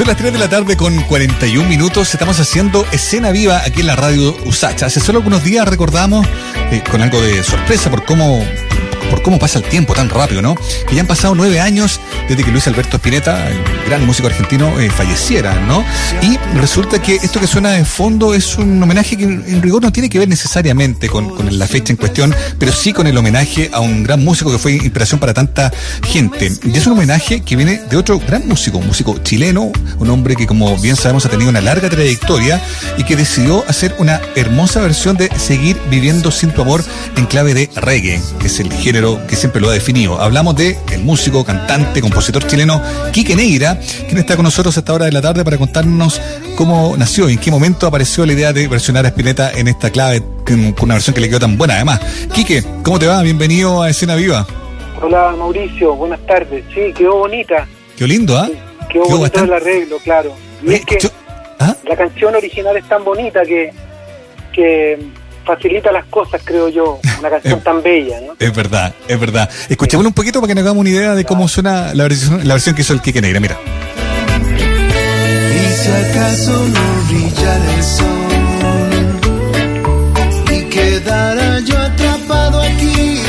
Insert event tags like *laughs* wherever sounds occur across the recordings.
Son las 3 de la tarde con 41 minutos. Estamos haciendo escena viva aquí en la radio Usacha. Hace solo algunos días recordamos, eh, con algo de sorpresa por cómo por cómo pasa el tiempo tan rápido, ¿no? Que ya han pasado nueve años desde que Luis Alberto Spinetta, el gran músico argentino, eh, falleciera, ¿no? Y resulta que esto que suena de fondo es un homenaje que en rigor no tiene que ver necesariamente con, con la fecha en cuestión, pero sí con el homenaje a un gran músico que fue inspiración para tanta gente. Y es un homenaje que viene de otro gran músico, un músico chileno, un hombre que como bien sabemos ha tenido una larga trayectoria y que decidió hacer una hermosa versión de Seguir viviendo sin tu amor en clave de reggae, que es el género que siempre lo ha definido. Hablamos de el músico, cantante, compositor chileno Quique Neira, quien está con nosotros a esta hora de la tarde para contarnos cómo nació, en qué momento apareció la idea de versionar a Spinetta en esta clave, con una versión que le quedó tan buena además. Quique, ¿cómo te va? Bienvenido a Escena Viva. Hola Mauricio, buenas tardes. Sí, quedó bonita. Qué lindo, ¿ah? quedó, bonito el arreglo, claro. Y es que ¿ah? la canción original es tan bonita que, que facilita las cosas, creo yo, una canción tan bella, ¿no? Es verdad, es verdad. Escuchémoslo un poquito para que nos hagamos una idea de cómo suena la versión, la versión que hizo el Quique Negra, mira. Y si acaso no brilla el sol y quedara yo atrapado aquí,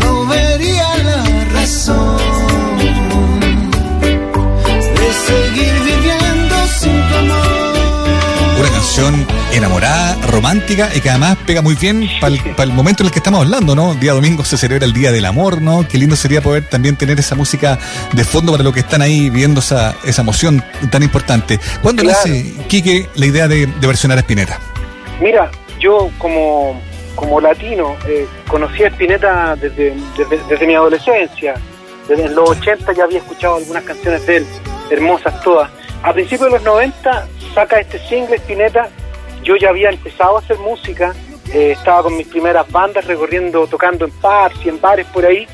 no vería la razón de seguir viviendo sin tu amor. Una canción enamorada, romántica y que además pega muy bien para el, momento en el que estamos hablando, ¿no? Día domingo se celebra el Día del Amor, ¿no? Qué lindo sería poder también tener esa música de fondo para los que están ahí viendo esa, esa emoción tan importante. ¿Cuándo nace, Quique, la idea de, versionar a Spinetta? Mira, yo como, como latino eh, conocí a Spinetta desde, desde, mi adolescencia. Desde los 80 ya había escuchado algunas canciones de él, hermosas todas. A principios de los 90 saca este single Spinetta yo ya había empezado a hacer música, eh, estaba con mis primeras bandas recorriendo, tocando en pubs y en bares por ahí,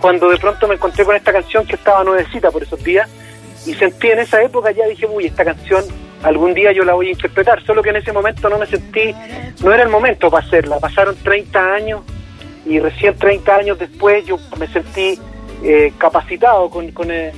cuando de pronto me encontré con esta canción que estaba nuevecita por esos días, y sentí en esa época, ya dije, uy, esta canción algún día yo la voy a interpretar, solo que en ese momento no me sentí, no era el momento para hacerla, pasaron 30 años y recién 30 años después yo me sentí eh, capacitado con, con, eh,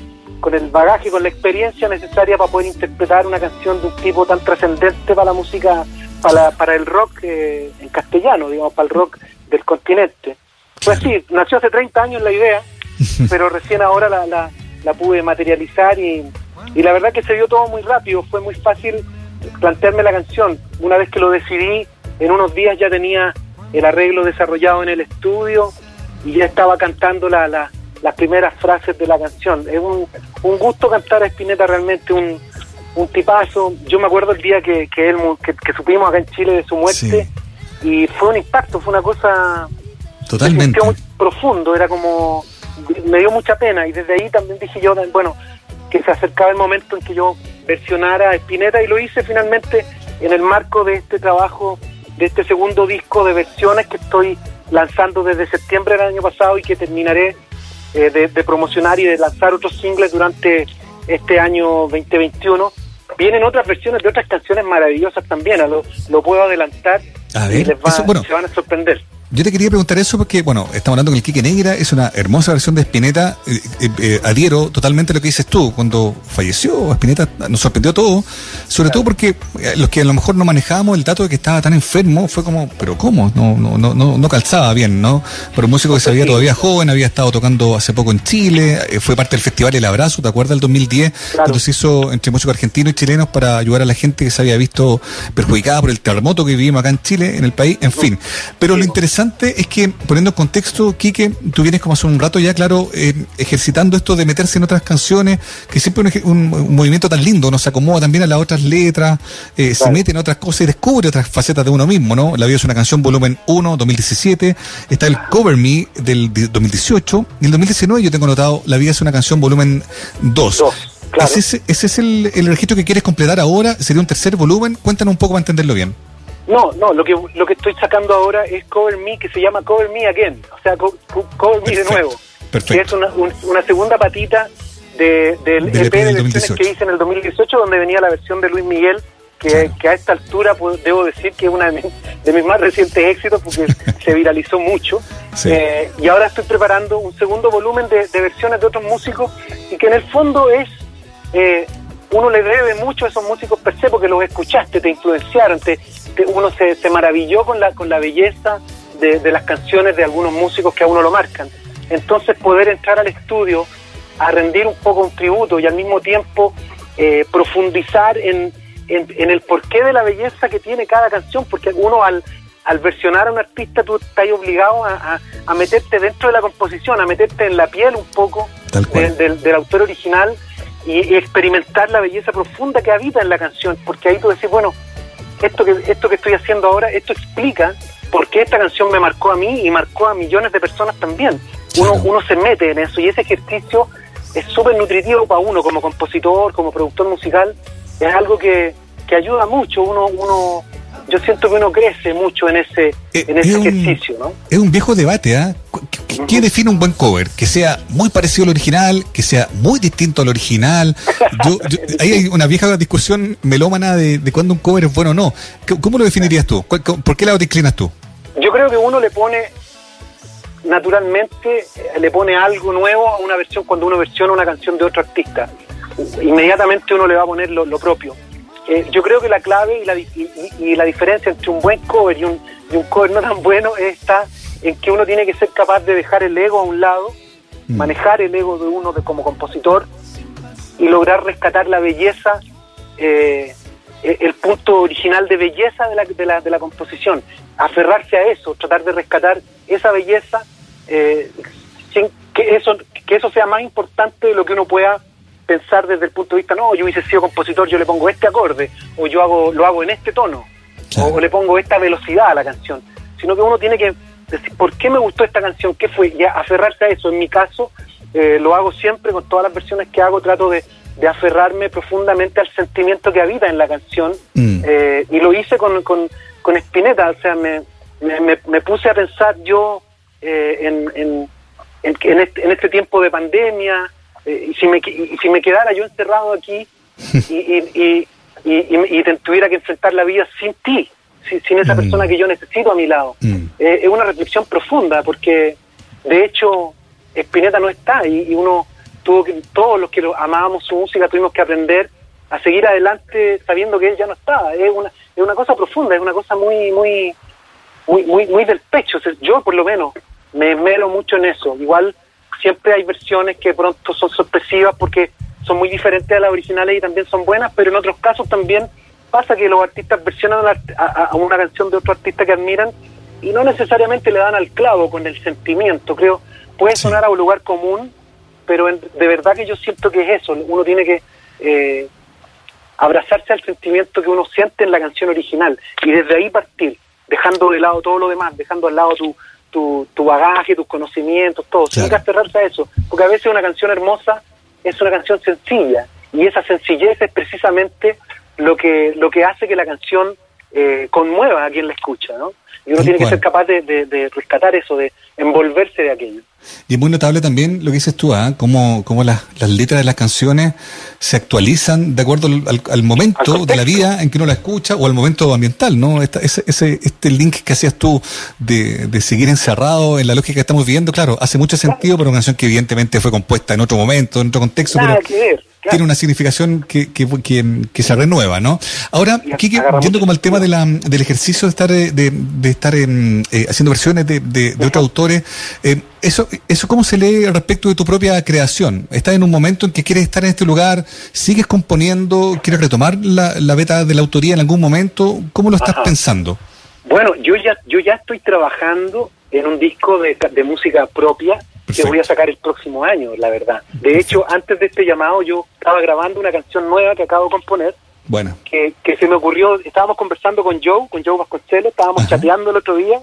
con el bagaje, con la experiencia necesaria para poder interpretar una canción de un tipo tan trascendente para la música, para, para el rock eh, en castellano, digamos, para el rock del continente. Pues sí, nació hace 30 años la idea, *laughs* pero recién ahora la, la, la pude materializar y, y la verdad que se dio todo muy rápido, fue muy fácil plantearme la canción. Una vez que lo decidí, en unos días ya tenía el arreglo desarrollado en el estudio y ya estaba cantando la, la, las primeras frases de la canción. Es un, un gusto cantar a Spinetta, realmente un, un tipazo. Yo me acuerdo el día que, que él que, supimos acá en Chile de su muerte y fue un impacto, fue una cosa totalmente muy profundo, era como me dio mucha pena y desde ahí también dije yo, bueno, que se acercaba el momento en que yo versionara a Spinetta y lo hice finalmente en el marco de este trabajo, de este segundo disco de versiones que estoy lanzando desde septiembre del año pasado y que terminaré eh, de, promocionar y de lanzar otros singles durante este año 2021. Vienen otras versiones de otras canciones maravillosas también, lo, lo puedo adelantar y les se van a sorprender. Yo te quería preguntar eso porque, bueno, estamos hablando con el Quique Negra, es una hermosa versión de Spinetta. Eh, eh, eh, adhiero totalmente a lo que dices tú. Cuando falleció, Spinetta nos sorprendió todo, sobre todo porque los que a lo mejor no manejábamos el dato de que estaba tan enfermo, fue como, pero ¿cómo? No, no, no, no, no calzaba bien, ¿no? Pero un músico que se había todavía joven, había estado tocando hace poco en Chile, fue parte del Festival El Abrazo, ¿te acuerdas? El 2010, cuando se hizo entre músicos argentinos y chilenos para ayudar a la gente que se había visto perjudicada por el terremoto que vivimos acá en Chile, en el país, en fin. Pero lo interesante es que, poniendo en contexto, Quique, tú vienes como hace un rato ya, claro, eh, ejercitando esto de meterse en otras canciones, que siempre es un, movimiento tan lindo, uno se acomoda también a las otras letras, eh, se mete en otras cosas y descubre otras facetas de uno mismo, ¿no? La vida es una canción volumen 1, 2017, está el Cover Me del 2018, y el 2019 yo tengo notado La vida es una canción volumen 2. ¿Ese, es el, el registro que quieres completar ahora? ¿Sería un tercer volumen? Cuéntanos un poco para entenderlo bien. No, no, lo que lo que estoy sacando ahora es Cover Me, que se llama Cover Me Again, o sea, Cover Me de nuevo. Perfecto. Que es una, una segunda patita de, del, EP, de versiones que hice en el 2018, donde venía la versión de Luis Miguel, que, que a esta altura pues, debo decir que es una de mis, más recientes éxitos, porque *laughs* se viralizó mucho. Eh, y ahora estoy preparando un segundo volumen de, de versiones de otros músicos, y que en el fondo es eh, uno le debe mucho a esos músicos per se porque los escuchaste, te influenciaron, te, te- uno se, se maravilló con la, con la belleza de, de las canciones de algunos músicos que a uno lo marcan. Entonces poder entrar al estudio a rendir un poco un tributo y al mismo tiempo eh, profundizar en, en, en el porqué de la belleza que tiene cada canción, porque uno al, al versionar a un artista tú estás obligado a, a- a meterte dentro de la composición, a meterte en la piel un poco Tal cual. del autor original y, experimentar la belleza profunda que habita en la canción, porque ahí tú decís, bueno, esto que, esto que estoy haciendo ahora, esto explica por qué esta canción me marcó a mí y marcó a millones de personas también. Uno, uno se mete en eso y ese ejercicio es súper nutritivo para uno como compositor, como productor musical, es algo que, que ayuda mucho, uno, uno, yo siento que uno crece mucho en ese, Eh, en ese es un- ejercicio, ¿no? Es un viejo debate, ¿ah? Cu- ¿Qué, define un buen cover? Que sea muy parecido al original, que sea muy distinto al original. Yo, yo- ahí hay una vieja discusión melómana de, de cuándo un cover es bueno o no. ¿Cómo- ¿Cómo lo definirías tú? ¿Cuál- cómo- ¿Por qué lado te inclinas tú? Yo creo que uno le pone, naturalmente, eh, le pone algo nuevo a una versión cuando uno versiona una canción de otro artista. Inmediatamente uno le va a poner lo, lo propio. Eh, yo creo que la clave y la, y, y- la diferencia entre un buen cover y un, y un cover no tan bueno está en que uno tiene que ser capaz de dejar el ego a un lado, Mm. manejar el ego de uno de, como compositor y lograr rescatar la belleza, eh, eh, el punto original de belleza de la, de, la, de la composición, aferrarse a eso, tratar de rescatar esa belleza, eh, sin que eso, que eso sea más importante de lo que uno pueda pensar desde el punto de vista, no, yo hubiese sido compositor, yo le pongo este acorde, o yo hago lo hago en este tono, Claro. o le pongo esta velocidad a la canción, sino que uno tiene que decir, ¿por qué me gustó esta canción? ¿Qué fue? Y aferrarse a eso. En mi caso, eh, lo hago siempre con todas las versiones que hago, trato de, de aferrarme profundamente al sentimiento que habita en la canción. Mm. Eh, y lo hice con, con, con Spinetta, o sea, me, me, me- me puse a pensar yo eh, en, en, en, en este, en este tiempo de pandemia, eh, y, si me, si me quedara yo encerrado aquí y, y, y, y, y me- y te- tuviera que enfrentar la vida sin ti, sin, sin esa Mm. persona que yo necesito a mi lado. Mm. Eh, es una reflexión profunda porque de hecho Spinetta no está y, uno tuvo que, todos los que lo amábamos su música tuvimos que aprender a seguir adelante sabiendo que él ya no estaba. Es una, es una cosa profunda, es una cosa muy, muy, muy, muy, muy del pecho. O sea, yo por lo menos me esmero mucho en eso. Igual siempre hay versiones que pronto son sorpresivas porque son muy diferentes a las originales y también son buenas, pero en otros casos también pasa que los artistas versionan a, una canción de otro artista que admiran y no necesariamente le dan al clavo con el sentimiento. Creo, puede sonar a un lugar común, pero en- de verdad que yo siento que es eso. Uno tiene que eh, abrazarse al sentimiento que uno siente en la canción original y desde ahí partir, dejando de lado todo lo demás, dejando al lado tu, tu, tu bagaje, tus conocimientos, todo. Claro. aferrarse a eso, porque a veces una canción hermosa es una canción sencilla y esa sencillez es precisamente lo que, lo que hace que la canción eh, conmueva a quien la escucha, ¿no? Y uno Tal tiene que ser capaz de, de- de rescatar eso, de envolverse de aquello. Y es muy notable también lo que dices tú, ¿ah? Cómo, cómo las, las letras de las canciones se actualizan de acuerdo al, momento Al de la vida en que uno la escucha o al momento ambiental, ¿no? Esta- ese, ese, este link que hacías tú de, de seguir encerrado en la lógica que estamos viviendo, claro, hace mucho sentido, pero una canción que evidentemente fue compuesta en otro momento, en otro contexto, Nada pero que ver. Claro. tiene una significación que, que, que, que se renueva, ¿no? Ahora, Kike, yendo como al tema de la, del ejercicio de estar, eh, de, de estar em, eh, haciendo versiones de, de, de otros autores, eh, eso, ¿eso cómo se lee respecto de tu propia creación? ¿Estás en un momento en que quieres estar en este lugar? ¿Sigues componiendo? ¿Quieres retomar la, la beta de la autoría en algún momento? ¿Cómo lo estás Ajá. pensando? Bueno, yo ya, yo ya estoy trabajando en un disco de, de música propia Perfecto. que voy a sacar el próximo año, la verdad. De hecho, antes de este llamado yo estaba grabando una canción nueva que acabo de componer, Bueno, que, que se me ocurrió, estábamos conversando con Joe, con Joe Vasconcelos, estábamos Ajá. chateando el otro día,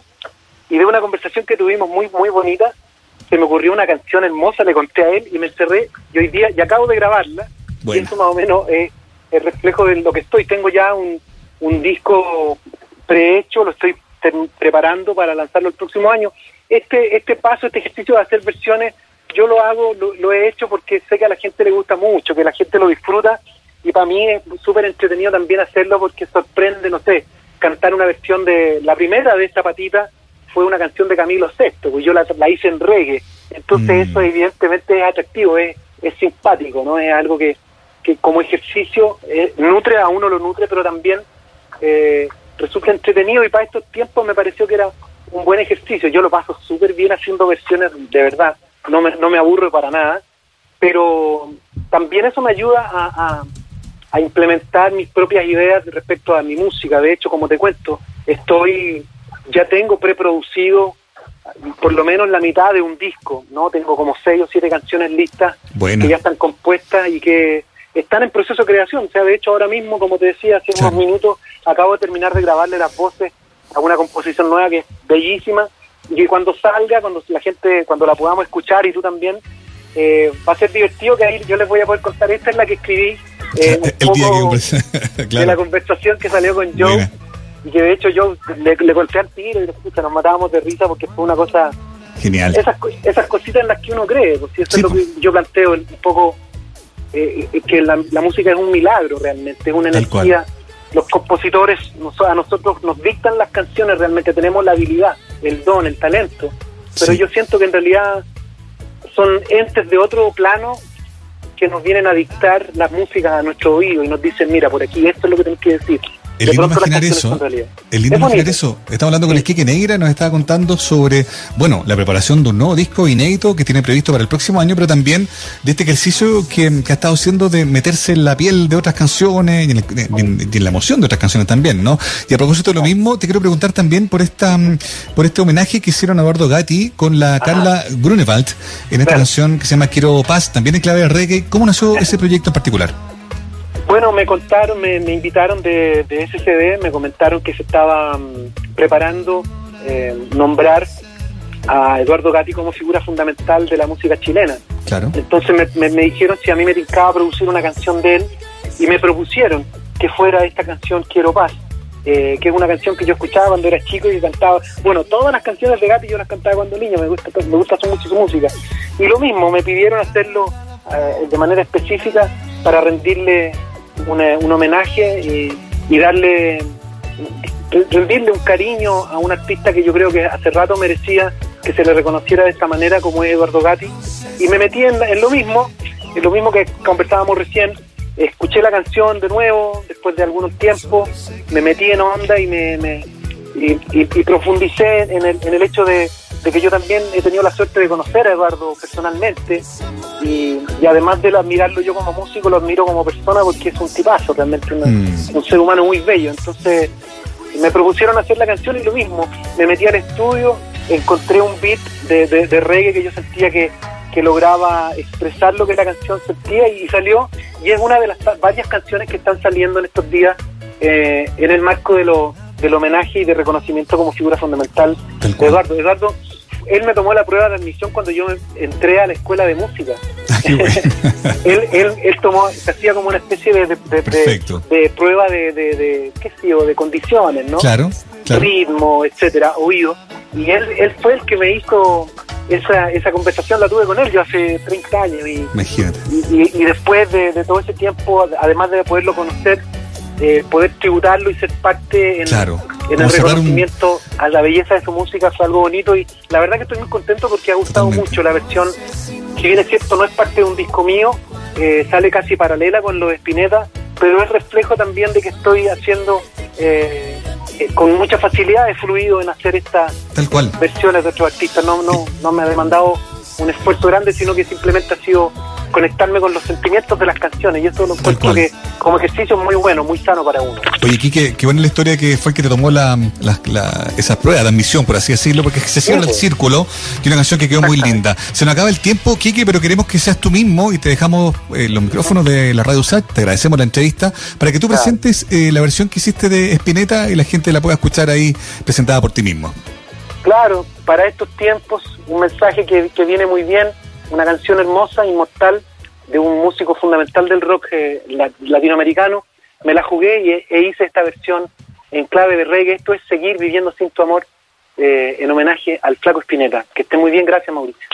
y de una conversación que tuvimos muy, muy bonita, se me ocurrió una canción hermosa, le conté a él y me encerré, y hoy día, ya acabo de grabarla, Bueno. y eso más o menos es el reflejo de lo que estoy. Tengo ya un, un disco prehecho, lo estoy preparando para lanzarlo el próximo año. Este, este paso, este ejercicio de hacer versiones, yo lo hago, lo, lo he hecho porque sé que a la gente le gusta mucho, que la gente lo disfruta y para mí es súper entretenido también hacerlo porque sorprende, no sé, cantar una versión de la primera de esta patita fue una canción de Camilo VI, pues yo la, la hice en reggae, entonces Mm. eso evidentemente es atractivo, es, es simpático, ¿no? Es algo que, que como ejercicio eh, nutre a uno lo nutre, pero también eh, resulta entretenido y para estos tiempos me pareció que era un buen ejercicio. Yo lo paso súper bien haciendo versiones, de verdad, no me, no me aburro para nada, pero también eso me ayuda a, a, implementar mis propias ideas respecto a mi música. De hecho, como te cuento, estoy, ya tengo preproducido por lo menos la mitad de un disco, ¿no? Tengo como seis o siete canciones listas que ya están compuestas y que están en proceso de creación. O sea, de hecho, ahora mismo, como te decía hace unos minutos, acabo de terminar de grabarle las voces a una composición nueva que es bellísima y que cuando salga, cuando la gente, cuando la podamos escuchar y tú también, eh, va a ser divertido que ahí yo les voy a poder contar. Esta es la que escribí eh, *laughs* un poco *laughs* de la conversación que salió con Joe y que de hecho yo le, le golpeé al tiro y escucha, nos matábamos de risa porque fue una cosa genial. Esas, esas cositas en las que uno cree, pues eso es lo que yo planteo un poco eh, que la, música es un milagro realmente, es una energía. Los compositores a nosotros nos dictan las canciones, realmente tenemos la habilidad, el don, el talento, pero yo siento que en realidad son entes de otro plano que nos vienen a dictar la música a nuestro oído y nos dicen, mira, por aquí esto es lo que tenés que decir. El lindo imaginar eso. El lindo imaginar eso. Estamos hablando con el Quique Negra, nos estaba contando sobre, bueno, la preparación de un nuevo disco inédito que tiene previsto para el próximo año, pero también de este ejercicio que, ha estado haciendo de meterse en la piel de otras canciones y en, la emoción de otras canciones también, ¿no? Y a propósito de lo mismo, te quiero preguntar también por esta por este homenaje que hicieron a Eduardo Gatti con la Carla Grunewald en esta canción que se llama Quiero Paz, también en clave de reggae. ¿Cómo nació ese proyecto en particular? Bueno, me contaron, me, invitaron de, de, SCD, me comentaron que se estaba mm, preparando eh, nombrar a Eduardo Gatti como figura fundamental de la música chilena. Claro. Entonces me, dijeron si a mí me tincaba producir una canción de él y me propusieron que fuera esta canción Quiero Paz. Eh, que es una canción que yo escuchaba cuando era chico y cantaba, bueno, todas las canciones de Gatti yo las cantaba cuando niño, me gusta, me gusta mucho su música. Y lo mismo, me pidieron hacerlo eh, de manera específica para rendirle un homenaje y, darle rendirle un cariño a un artista que yo creo que hace rato merecía que se le reconociera de esta manera como es Eduardo Gatti. Y me metí en, lo mismo en lo mismo que conversábamos recién. Escuché la canción de nuevo después de algunos tiempos me metí en onda y me, y, profundicé en el, en el hecho de, de que yo también he tenido la suerte de conocer a Eduardo personalmente y, además de admirarlo yo como músico, lo admiro como persona porque es un tipazo, realmente mm. un ser humano muy bello. Entonces me propusieron hacer la canción y lo mismo, me metí al estudio, encontré un beat de, de, reggae que yo sentía que, que lograba expresar lo que la canción sentía y salió y es una de las varias canciones que están saliendo en estos días eh, en el marco de lo, del homenaje y de reconocimiento como figura fundamental de Eduardo. Eduardo él me tomó la prueba de admisión cuando yo entré a la escuela de música. *laughs* *laughs* él, él, él tomó, se hacía como una especie de, de, prueba de, de, qué sé yo, de condiciones, ¿no? Claro, Ritmo, etcétera, oído. Y él, él fue el que me hizo esa, esa conversación la tuve con él yo hace 30 años y, y, y, después de, todo ese tiempo, además de poderlo conocer, eh, poder tributarlo y ser parte en, en el reconocimiento a la belleza de su música fue algo bonito y la verdad que estoy muy contento porque ha gustado mucho la versión, que bien es cierto, no es parte de un disco mío, eh, sale casi paralela con lo de Spinetta, pero es reflejo también de que estoy haciendo eh, eh, con mucha facilidad, he fluido en hacer estas versiones de otros artistas, no, no, no me ha demandado un esfuerzo grande, sino que simplemente ha sido conectarme con los sentimientos de las canciones y eso lo encuentro que como ejercicio es muy bueno, muy sano para uno. Oye, Kike, qué buena la historia que fue el que te tomó la, esa prueba de admisión, por así decirlo, porque se cierra el círculo y una canción que quedó muy linda. Se nos acaba el tiempo, Kike, pero queremos que seas tú mismo y te dejamos eh, los micrófonos de la Radio USAC, te agradecemos la entrevista, para que tú presentes eh, la versión que hiciste de Espineta y la gente la pueda escuchar ahí presentada por ti mismo. Claro, para estos tiempos, un mensaje que, que viene muy bien una canción hermosa, inmortal, de un músico fundamental del rock eh, latinoamericano. Me la jugué y, e hice esta versión en clave de reggae. Esto es Seguir viviendo sin tu amor, eh, en homenaje al Flaco Espineta. Que esté muy bien, gracias Mauricio.